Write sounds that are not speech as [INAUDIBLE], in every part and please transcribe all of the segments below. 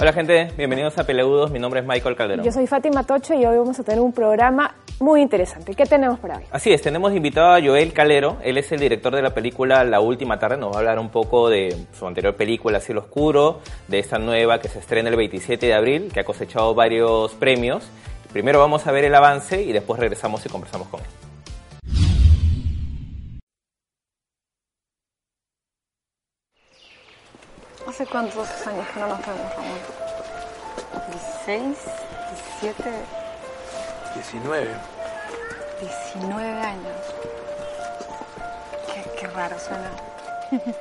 Hola gente, bienvenidos a Peleudos, mi nombre es Michael Calderón. Yo soy Fátima Tocho y hoy vamos a tener un programa muy interesante. ¿Qué tenemos para hoy? Así es, tenemos invitado a Joel Calero, él es el director de la película La Última Tarde, nos va a hablar un poco de su anterior película Cielo Oscuro, de esta nueva que se estrena el 27 de abril, que ha cosechado varios premios. Primero vamos a ver el avance y después regresamos y conversamos con él. ¿Hace cuántos años que no nos vemos, Ramón? 16, 17, 19. 19 años. Qué, qué raro suena. [LAUGHS]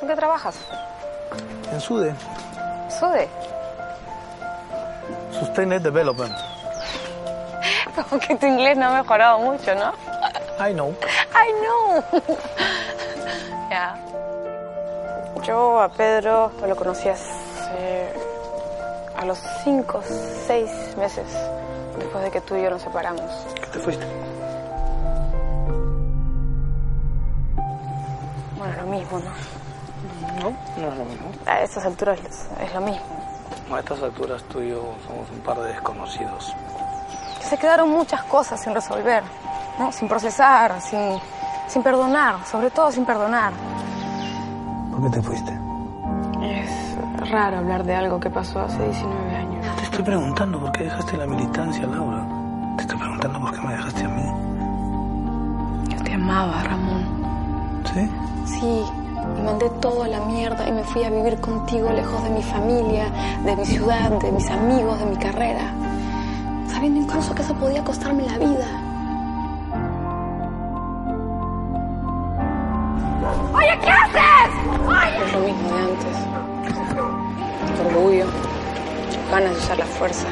¿Tú qué trabajas? En SUDE, ¿Sude? Sustained Development. [LAUGHS] Como que tu inglés no ha mejorado mucho, ¿no? I know. [LAUGHS] I know. Ya. Yo a Pedro lo conocí hace a los 5, 6 meses después de que tú y yo nos separamos. ¿Qué te fuiste? Bueno, lo mismo, ¿no? No, no es lo mismo. A estas alturas es, lo mismo. A estas alturas tú y yo somos un par de desconocidos. Se quedaron muchas cosas sin resolver, ¿no? Sin procesar, sin, sin perdonar, sobre todo sin perdonar. ¿Por qué te fuiste? Es raro hablar de algo que pasó hace 19 años. Te estoy preguntando por qué dejaste la militancia, Laura. Te estoy preguntando por qué me dejaste a mí. Yo te amaba, Ramón. ¿Sí? Sí, y mandé todo a la mierda y me fui a vivir contigo lejos de mi familia, de mi ciudad, de mis amigos, de mi carrera. Sabiendo incluso que eso podía costarme la vida. Antes. Orgullo, ganas de usar la fuerza.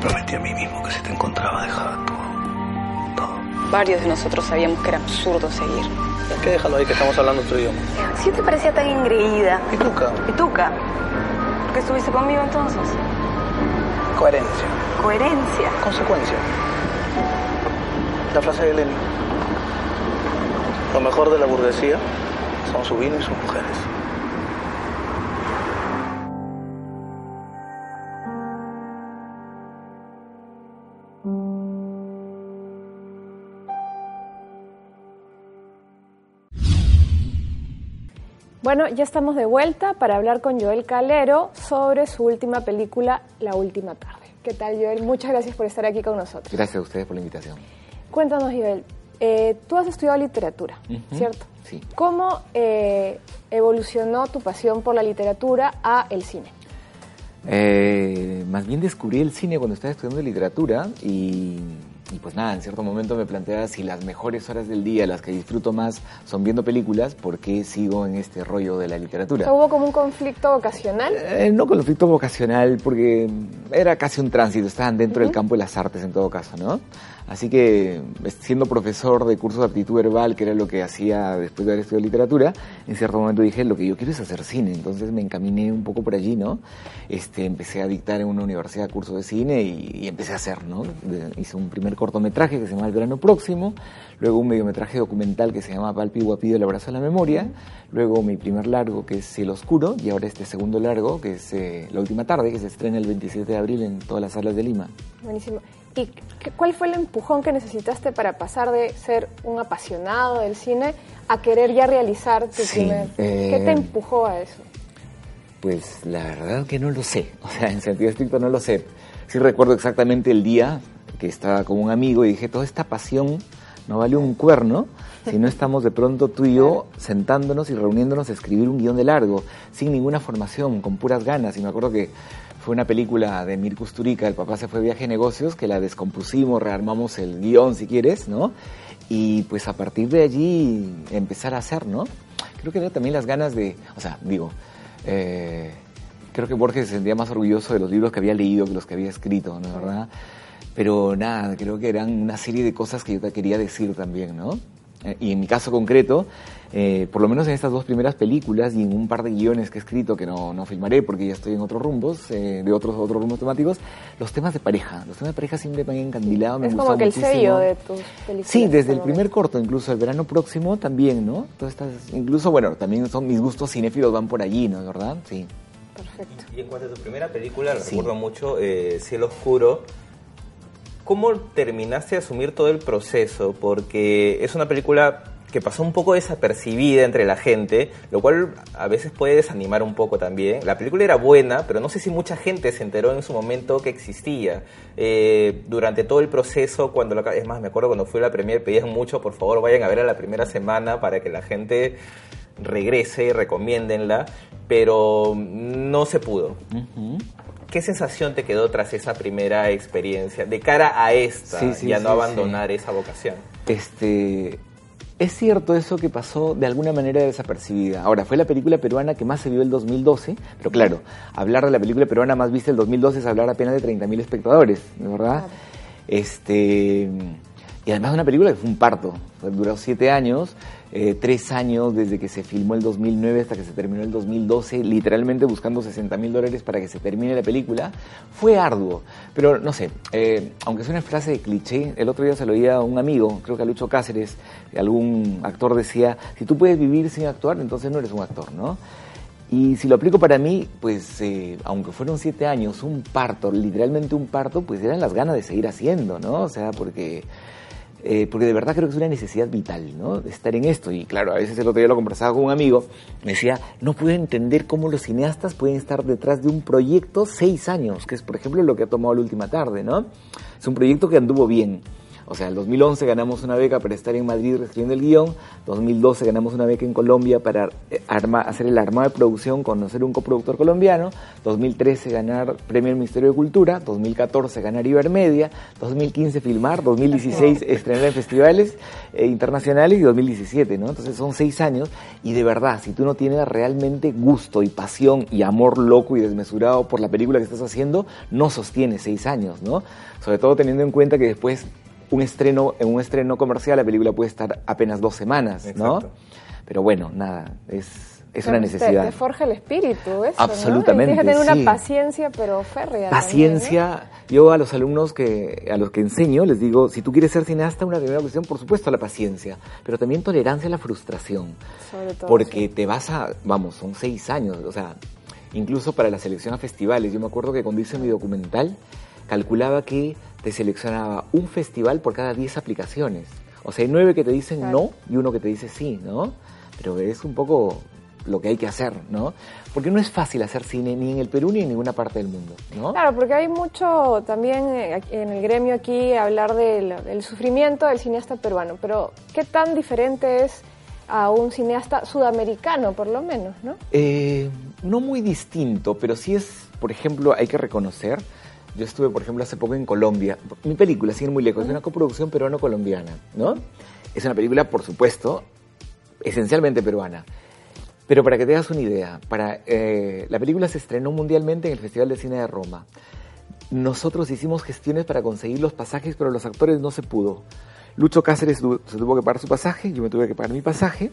Prometí a mí mismo que si te encontraba dejaba todo. Todo. Varios de nosotros sabíamos que era absurdo seguir. ¿Por qué déjalo ahí que estamos hablando tu idioma? Si te parecía tan engreída. ¿Y tú, Ca? ¿Y tú, Ca? ¿Por qué estuviste conmigo entonces? Coherencia. Coherencia. Consecuencia. La frase de Lenin. Lo mejor de la burguesía son su vino y sus mujeres. Bueno, ya estamos de vuelta para hablar con Joel Calero sobre su última película, La Última Tarde. ¿Qué tal, Joel? Muchas gracias por estar aquí con nosotros. Gracias a ustedes por la invitación. Cuéntanos, Joel, eh, tú has estudiado literatura, ¿cierto? Sí. ¿Cómo eh, evolucionó tu pasión por la literatura a el cine? Eh, más bien descubrí el cine cuando estaba estudiando literatura y, y pues nada, en cierto momento me planteaba si las mejores horas del día, las que disfruto más, son viendo películas, ¿por qué sigo en este rollo de la O literatura? sea, ¿Hubo como un conflicto vocacional? Eh, no conflicto vocacional, porque era casi un tránsito, estaban dentro del campo de las artes en todo caso, ¿no? Así que, siendo profesor de cursos de aptitud verbal, que era lo que hacía después de haber estudiado literatura, en cierto momento dije, lo que yo quiero es hacer cine, entonces me encaminé un poco por allí, ¿no? Este, empecé a dictar en una universidad cursos de cine y, y empecé a hacer, ¿no? De- hice un primer cortometraje que se llama El verano próximo, luego un mediometraje documental que se llama Palpi Guapido, el abrazo a la memoria, luego mi primer largo que es Cielo Oscuro y ahora este segundo largo que es eh, La Última Tarde, que se estrena el 27 de abril en todas las salas de Lima. Buenísimo. ¿Y cuál fue el empujón que necesitaste para pasar de ser un apasionado del cine a querer ya realizar tu Sí, primer... eh, ¿Qué te empujó a eso? Pues la verdad que no lo sé, [LAUGHS] o sea, en sentido estricto no lo sé. Sí recuerdo exactamente el día que estaba con un amigo y dije, toda esta pasión no vale un cuerno si no estamos de pronto tú y yo sentándonos y reuniéndonos a escribir un guion de largo, sin ninguna formación, con puras ganas. Y me acuerdo que fue una película de Mir Kusturica, el papá se fue de viaje de negocios, que la descompusimos, rearmamos el guion si quieres, ¿no? Y pues a partir de allí empezar a hacer, ¿no? Creo que era también las ganas de, o sea, digo, eh, creo que Borges se sentía más orgulloso de los libros que había leído que los que había escrito, ¿no? ¿verdad? Pero nada, creo que eran una serie de cosas que yo te quería decir también, ¿no? Eh, y en mi caso concreto, eh, por lo menos en estas dos primeras películas y en un par de guiones que he escrito que no, no filmaré porque ya estoy en otros rumbos, eh, de otros otros rumbos temáticos, los temas de pareja. Los temas de pareja siempre me han encandilado, me Es han como que el muchísimo. sello de tus películas. Sí, desde el primer corto, incluso el verano próximo también, ¿no? Todas estas, incluso, bueno, también son mis gustos cinéfilos van por allí, ¿no? ¿Verdad? Sí. Perfecto. Y en cuanto a tu primera película, Sí. recuerdo mucho eh, Cielo Oscuro. ¿Cómo terminaste de asumir todo el proceso? Porque es una película que pasó un poco desapercibida entre la gente, lo cual a veces puede desanimar un poco también. La película era buena, pero no sé si mucha gente se enteró en su momento que existía. Eh, durante todo el proceso, cuando la, es más, me acuerdo cuando fui a la premier, pedían mucho, por favor, vayan a ver a la primera semana para que la gente regrese y recomiéndenla, pero no se pudo. ¿Qué sensación te quedó tras esa primera experiencia de cara a esta Sí, sí, y a no sí, abandonar esa vocación? Este, es cierto eso que pasó de alguna manera desapercibida. Ahora, fue la película peruana que más se vio el 2012, pero claro, hablar de la película peruana más vista el 2012 es hablar apenas de 30.000 espectadores, ¿de verdad? Este, y además una película que fue un parto, duró siete años, eh, tres años desde que se filmó el 2009 hasta que se terminó el 2012, literalmente buscando 60 mil dólares para que se termine la película. Fue arduo, pero no sé, eh, aunque es una frase de cliché, el otro día se lo oía a un amigo, creo que a Lucho Cáceres, algún actor decía, si tú puedes vivir sin actuar, entonces no eres un actor, ¿no? Y si lo aplico para mí, pues eh, aunque fueron siete años, un parto, literalmente un parto, pues eran las ganas de seguir haciendo, ¿no? O sea, porque, eh, porque de verdad creo que es una necesidad vital, ¿no? Estar en esto. Y claro, a veces el otro día lo conversaba con un amigo, me decía, no puedo entender cómo los cineastas pueden estar detrás de un proyecto seis años, que es por ejemplo lo que ha tomado la última tarde, ¿no? Es un proyecto que anduvo bien. O sea, en 2011 ganamos una beca para estar en Madrid escribiendo el guion, 2012 ganamos una beca en Colombia para eh, arma- hacer el armado de producción, conocer un coproductor colombiano, 2013 ganar Premio del Ministerio de Cultura, 2014 ganar Ibermedia, 2015 filmar, 2016 estrenar en festivales eh, internacionales y 2017, ¿no? Entonces son seis años y de verdad, si tú no tienes realmente gusto y pasión y amor loco y desmesurado por la película que estás haciendo, no sostiene seis años, ¿no? Sobre todo teniendo en cuenta que después un estreno, en un estreno comercial la película puede estar apenas dos semanas, ¿no? Pero bueno, nada, es, es una te- necesidad. Te, forja el espíritu, eso. ¿no? Absolutamente, Y Tienes que tener sí. una paciencia, pero férrea. también, Paciencia. Yo a los alumnos que a los que enseño les digo, si tú quieres ser cineasta, una primera cuestión, por supuesto, la paciencia, pero también tolerancia a la frustración, ¿no? Sobre todo. porque te vas a, vamos, son seis años, o sea, incluso para la selección a festivales. Yo me acuerdo que cuando hice mi documental calculaba que te seleccionaba un festival por cada 10 aplicaciones. O sea, hay nueve que te dicen Claro. no y uno que te dice sí, ¿no? Pero es un poco lo que hay que hacer, ¿no? Porque no es fácil hacer cine ni en el Perú ni en ninguna parte del mundo, ¿no? Claro, porque hay mucho también eh, en el gremio aquí hablar del, del sufrimiento del cineasta peruano, pero ¿qué tan diferente es a un cineasta sudamericano, por lo menos, no? Eh, no muy distinto, pero sí es, por ejemplo, hay que reconocer, yo estuve, por ejemplo, hace poco en Colombia, mi película, ir muy lejos, es una coproducción peruano-colombiana, ¿no? Es una película, por supuesto, esencialmente peruana. Pero para que te hagas una idea, para, eh, la película se estrenó mundialmente en el Festival de Cine de Roma. Nosotros hicimos gestiones para conseguir los pasajes, pero los actores no se pudo. Lucho Cáceres se tuvo que pagar su pasaje, yo me tuve que pagar mi pasaje.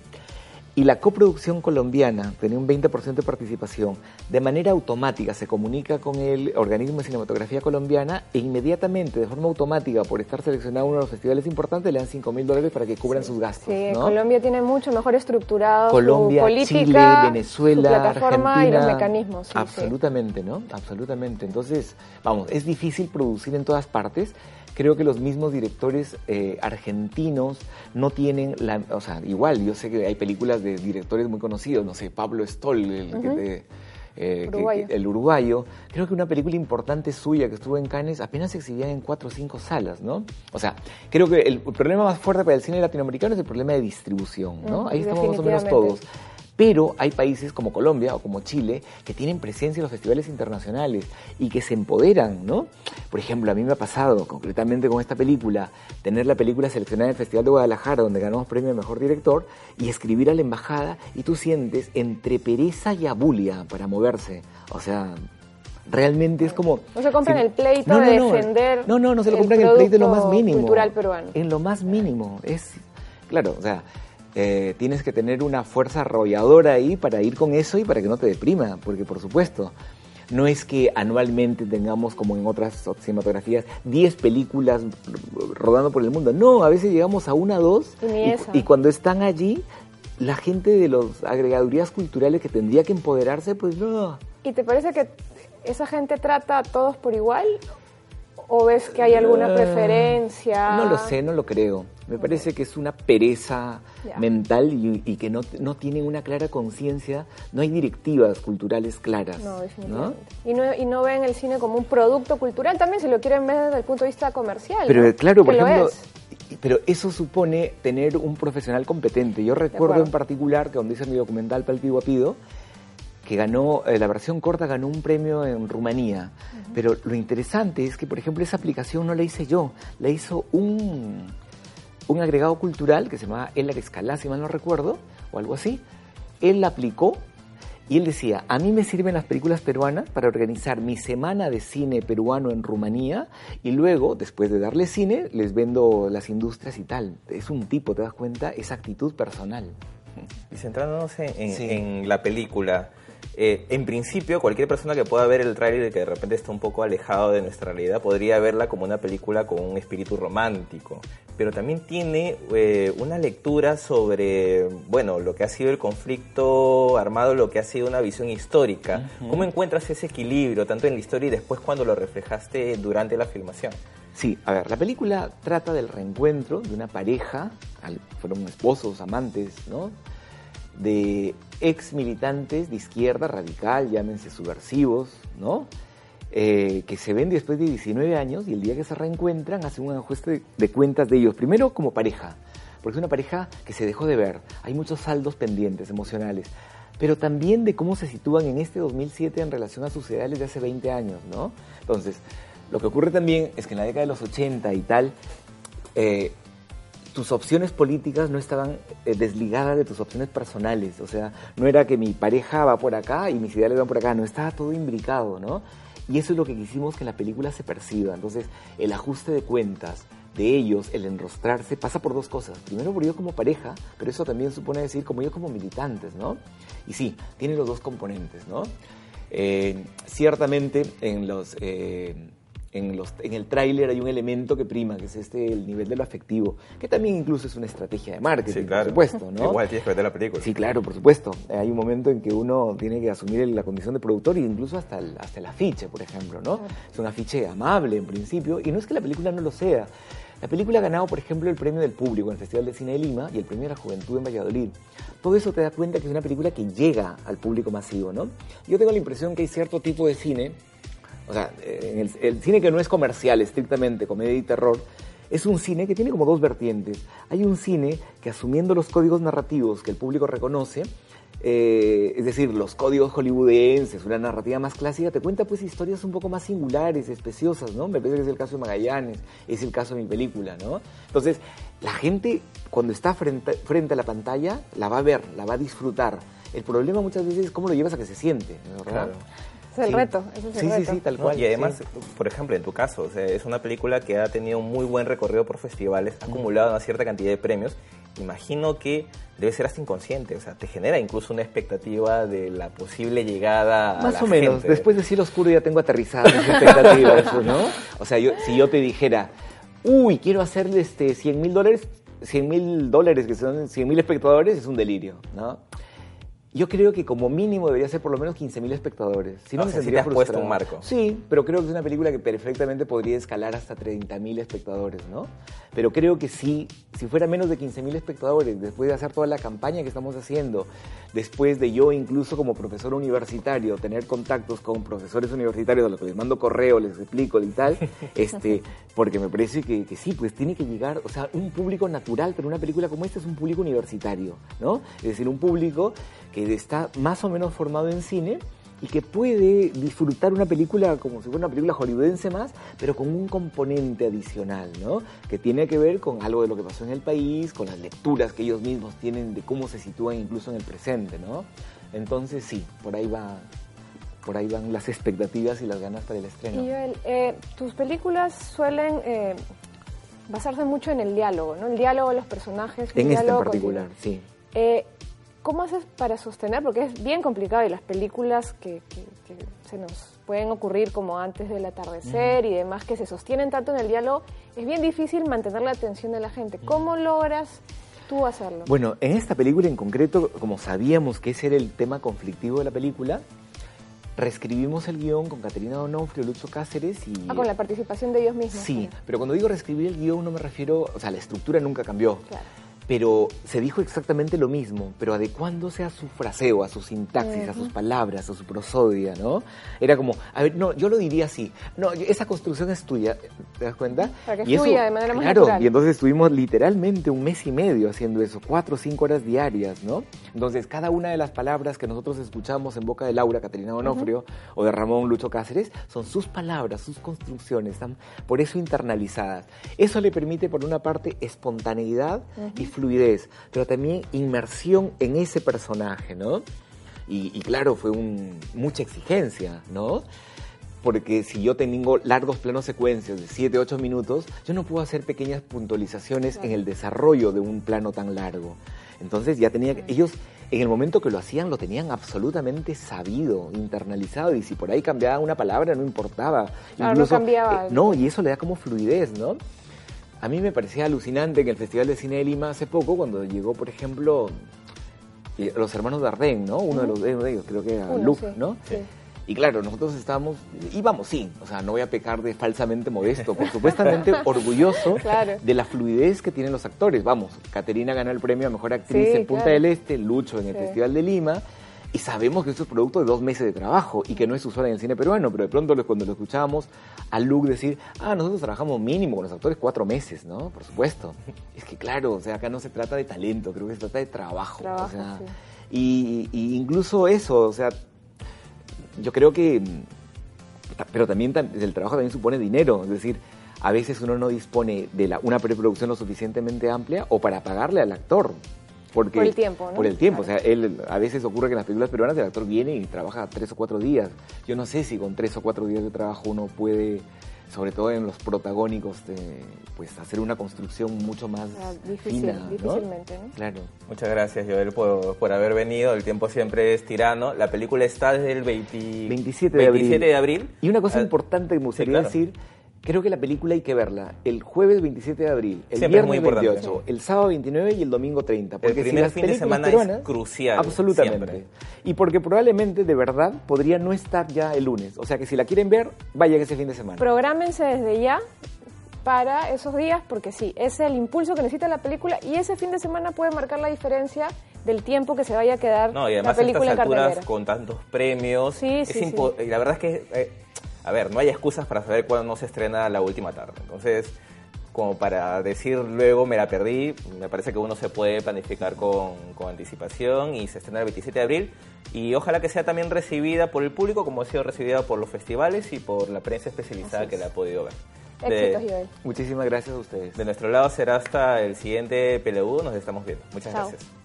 Y la coproducción colombiana tenía un 20% de participación. De manera automática se comunica con el organismo de cinematografía colombiana e inmediatamente, de forma automática, por estar seleccionado uno de los festivales importantes, le dan 5 mil dólares para que cubran sus gastos. Sí, ¿no? Colombia tiene mucho mejor estructurado Colombia, su política, Chile, Venezuela, su plataforma Argentina. y los mecanismos. sí. absolutamente, ¿no? Absolutamente. Entonces, vamos, es difícil producir en todas partes. Creo que los mismos directores eh, argentinos no tienen la, o sea, igual, yo sé que hay películas de directores muy conocidos, no sé, Pablo Stoll, el que te- eh, Uruguayo. que- el uruguayo, creo que una película importante suya que estuvo en Cannes apenas se exhibía en cuatro o cinco salas, ¿no? O sea, creo que el problema más fuerte para el cine latinoamericano es el problema de distribución, ¿no? Ahí estamos más o menos todos. Pero hay países como Colombia o como Chile que tienen presencia en los festivales internacionales y que se empoderan, ¿no? Por ejemplo, a mí me ha pasado, concretamente con esta película, tener la película seleccionada en el Festival de Guadalajara, donde ganamos premio de Mejor Director, y escribir a la embajada y tú sientes entre pereza y abulia para moverse. O sea, realmente es como... No se compran si- el pleito de defender No, no, no se lo el compran el pleito en lo más mínimo. cultural peruano. En lo más mínimo. Es, claro, o sea, eh, tienes que tener una fuerza arrolladora ahí para ir con eso y para que no te deprima, porque por supuesto, no es que anualmente tengamos, como en otras cinematografías, 10 películas rodando por el mundo. No, a veces llegamos a una, dos, Y y cuando están allí, la gente de las agregadurías culturales que tendría que empoderarse, pues no. ¿Y te parece que esa gente trata a todos por igual? ¿O ves que hay alguna Eh, preferencia? No lo sé, no lo creo. Me parece que es una pereza mental y, y que no, no tienen una clara conciencia, no hay directivas culturales claras. No, ¿no? definitivamente. Y, no, y no ven el cine como un producto cultural, también se lo quieren ver desde el punto de vista comercial. Pero ¿no? claro, por ejemplo, es. pero eso supone tener un profesional competente. Yo recuerdo en particular que donde hice mi documental Palpido Guapido, que ganó, eh, la versión corta ganó un premio en Rumanía. Pero lo interesante es que, por ejemplo, esa aplicación no la hice yo, la hizo un, un agregado cultural que se llamaba Elar Escalá, si mal no recuerdo, o algo así. Él la aplicó y él decía, a mí me sirven las películas peruanas para organizar mi semana de cine peruano en Rumanía y luego, después de darle cine, les vendo las industrias y tal. Es un tipo, ¿te das cuenta? Esa actitud personal. Y centrándonos en, en- Sí. en la película, eh, en principio cualquier persona que pueda ver el tráiler y que de repente está un poco alejado de nuestra realidad podría verla como una película con un espíritu romántico, pero también tiene eh, una lectura sobre, bueno, lo que ha sido el conflicto armado, lo que ha sido una visión histórica. ¿Cómo encuentras ese equilibrio, tanto en la historia y después cuando lo reflejaste durante la filmación? Sí, a ver, la película trata del reencuentro de una pareja, fueron esposos, amantes, ¿no? De ex militantes de izquierda radical, llámense subversivos, ¿no? Eh, que se ven después de 19 años y el día que se reencuentran hacen un ajuste de, cuentas de ellos. Primero como pareja, porque es una pareja que se dejó de ver. Hay muchos saldos pendientes emocionales. Pero también de cómo se sitúan en este 2007 en relación a sus ideales de hace 20 años, ¿no? Entonces, lo que ocurre también es que en la década de los 80 y tal, eh, tus opciones políticas no estaban eh, desligadas de tus opciones personales. O sea, no era que mi pareja va por acá y mis ideales van por acá, no, estaba todo imbricado, ¿no? Y eso es lo que quisimos que en la película se perciba. Entonces, el ajuste de cuentas de ellos, el enrostrarse, pasa por dos cosas. Primero, por ellos como pareja, pero eso también supone decir como ellos como militantes, ¿no? Y sí, tiene los dos componentes, ¿no? Eh, ciertamente en los... eh, en, los, en el tráiler hay un elemento que prima, que es este el nivel de lo afectivo, que también incluso es una estrategia de marketing, por supuesto, ¿no? [LAUGHS] Igual tienes que ver la película. Sí, claro, por supuesto. Hay un momento en que uno tiene que asumir la condición de productor e incluso hasta el, hasta el afiche, por ejemplo, ¿no? Es un afiche amable en principio y no es que la película no lo sea. La película ha ganado, por ejemplo, el premio del público en el Festival de Cine de Lima y el premio de la Juventud en Valladolid. Todo eso te da cuenta que es una película que llega al público masivo, ¿no? Yo tengo la impresión que hay cierto tipo de cine o sea, el, cine que no es comercial, estrictamente comedia y terror, es un cine que tiene como dos vertientes. Hay un cine que asumiendo los códigos narrativos que el público reconoce, eh, es decir, los códigos hollywoodenses, una narrativa más clásica, te cuenta pues historias un poco más singulares, especiosas, ¿no? Me parece que es el caso de Magallanes, es el caso de mi película, ¿no? Entonces, la gente cuando está frente, frente a la pantalla, la va a ver, la va a disfrutar. El problema muchas veces es cómo lo llevas a que se siente, ¿verdad? Claro. Ese es el Sí. reto, ese es el sí, reto. sí, sí, tal ¿no? cual. Y además, sí. por ejemplo, en tu caso, o sea, es una película que ha tenido un muy buen recorrido por festivales, ha acumulado una cierta cantidad de premios. Imagino que debe ser hasta inconsciente, o sea, te genera incluso una expectativa de la posible llegada a Más la o menos. gente. Después de Cielo Oscuro ya tengo aterrizada mis expectativas, [LAUGHS] ¿no? O sea, yo, si yo te dijera, uy, quiero hacerle este 100 mil dólares, 100 mil dólares, que son 100 mil espectadores, es un delirio, ¿no? Yo creo que como mínimo debería ser por lo menos 15.000 espectadores. Si no, O me sea, sí sentiría te has puesto frustrado. un marco. Sí, pero creo que es una película que perfectamente podría escalar hasta 30.000 espectadores, ¿no? Pero creo que sí, si fuera menos de 15.000 espectadores, después de hacer toda la campaña que estamos haciendo, después de yo incluso como profesor universitario tener contactos con profesores universitarios a los que les mando correo, les explico y tal, [LAUGHS] este, porque me parece que, que sí, pues tiene que llegar, o sea, un público natural, pero una película como esta es un público universitario, ¿no? Es decir, un público que está más o menos formado en cine y que puede disfrutar una película como si fuera una película hollywoodense más, pero con un componente adicional, ¿no? Que tiene que ver con algo de lo que pasó en el país, con las lecturas que ellos mismos tienen de cómo se sitúan incluso en el presente, ¿no? Entonces sí, por ahí va, por ahí van las expectativas y las ganas para el estreno. Y Joel, eh, tus películas suelen eh, basarse mucho en el diálogo, ¿no? El diálogo de los personajes. en este en particular, continuo. sí. Eh, ¿Cómo haces para sostener? Porque es bien complicado y las películas que, que- que se nos pueden ocurrir como antes del atardecer y demás que se sostienen tanto en el diálogo, es bien difícil mantener la atención de la gente. ¿Cómo logras tú hacerlo? Bueno, en esta película en concreto, como sabíamos que ese era el tema conflictivo de la película, reescribimos el guion con Caterina Donofrio, Lucho Cáceres y... Ah, con la participación de ellos mismos. Sí, pero cuando digo reescribir el guion no me refiero, o sea, la estructura nunca cambió. Claro. Pero se dijo exactamente lo mismo, pero adecuándose a su fraseo, a su sintaxis, a sus palabras, a su prosodia, ¿no? Era como, a ver, no, yo lo diría así, no, esa construcción es tuya, ¿te das cuenta? Para que Y eso- de manera más claro, natural. y entonces estuvimos literalmente un mes y medio haciendo eso, cuatro o cinco horas diarias, ¿no? Entonces, cada una de las palabras que nosotros escuchamos en boca de Laura, Caterina Donofrio, o de Ramón Lucho Cáceres, son sus palabras, sus construcciones, están por eso internalizadas. Eso le permite, por una parte, espontaneidad y fluidez, pero también inmersión en ese personaje, ¿no? Y, y claro, fue un- mucha exigencia, ¿no? Porque si yo tengo largos planos secuencias de 7, 8 minutos, yo no puedo hacer pequeñas puntualizaciones en el desarrollo de un plano tan largo. Entonces ya tenía, ellos en el momento que lo hacían lo tenían absolutamente sabido, internalizado, y si por ahí cambiaba una palabra no importaba. Claro, no cambiaba. eh, no, y eso le da como fluidez, ¿no? A mí me parecía alucinante en el Festival de Cine de Lima hace poco, cuando llegó, por ejemplo, los hermanos Dardenne, ¿no? Uno de los de ellos, creo que era Uno, Luke, sí, ¿no? sí. Y claro, nosotros estábamos, íbamos, sí, o sea, no voy a pecar de falsamente modesto, por supuestamente [LAUGHS] orgulloso Claro. de la fluidez que tienen los actores. Vamos, Caterina ganó el premio a Mejor Actriz Sí, en Punta claro. del Este, Lucho en el. Festival de Lima, y sabemos que esto es producto de dos meses de trabajo y que no es usual en el cine peruano, pero de pronto cuando lo escuchábamos a Luke decir, ah, nosotros trabajamos mínimo con los actores cuatro meses, ¿no? Por supuesto. [LAUGHS] Es que claro, o sea, acá no se trata de talento, creo que se trata de trabajo. Trabajo, o sea, sí. y, y incluso eso, o sea, yo creo que, pero también tam- el trabajo también supone dinero, es decir, a veces uno no dispone de la, una preproducción lo suficientemente amplia o para pagarle al actor. Porque, Por el tiempo, ¿no? Por el tiempo, Claro. o sea, él, a veces ocurre que en las películas peruanas el actor viene y trabaja tres o cuatro días. Yo no sé si con tres o cuatro días de trabajo uno puede, sobre todo en los protagónicos, de, pues hacer una construcción mucho más Ah, difícil, fina, ¿no? difícilmente, ¿no? Claro. Muchas gracias, Joel, por, por haber venido. El tiempo siempre es tirano. La película está desde el 20 27 de abril. 27 de abril. Y una cosa Ah, importante que me gustaría claro. decir, creo que la película hay que verla el jueves 27 de abril, el Siempre es viernes muy importante. 28, el sábado 29 y el domingo 30. Porque si primer las fin de semana es crucial, Absolutamente. siempre. Y porque probablemente, de verdad, podría no estar ya el lunes. O sea que si la quieren ver, vayan ese fin de semana. Prográmense desde ya para esos días, porque sí, es el impulso que necesita la película y ese fin de semana puede marcar la diferencia del tiempo que se vaya a quedar No, y la además a película en estas alturas, cartelera. con tantos premios, Sí, sí, sí. y la verdad es que, eh, a ver, no hay excusas para saber cuándo no se estrena la última tarde. Entonces, como para decir luego me la perdí, me parece que uno se puede planificar con, con anticipación y se estrena el 27 de abril. Y ojalá que sea también recibida por el público como ha sido recibida por los festivales y por la prensa especializada que la ha podido ver. De- Éxitos, Joel. Muchísimas gracias a ustedes. de nuestro lado será hasta el siguiente PLU, nos estamos viendo. Muchas Chao. gracias.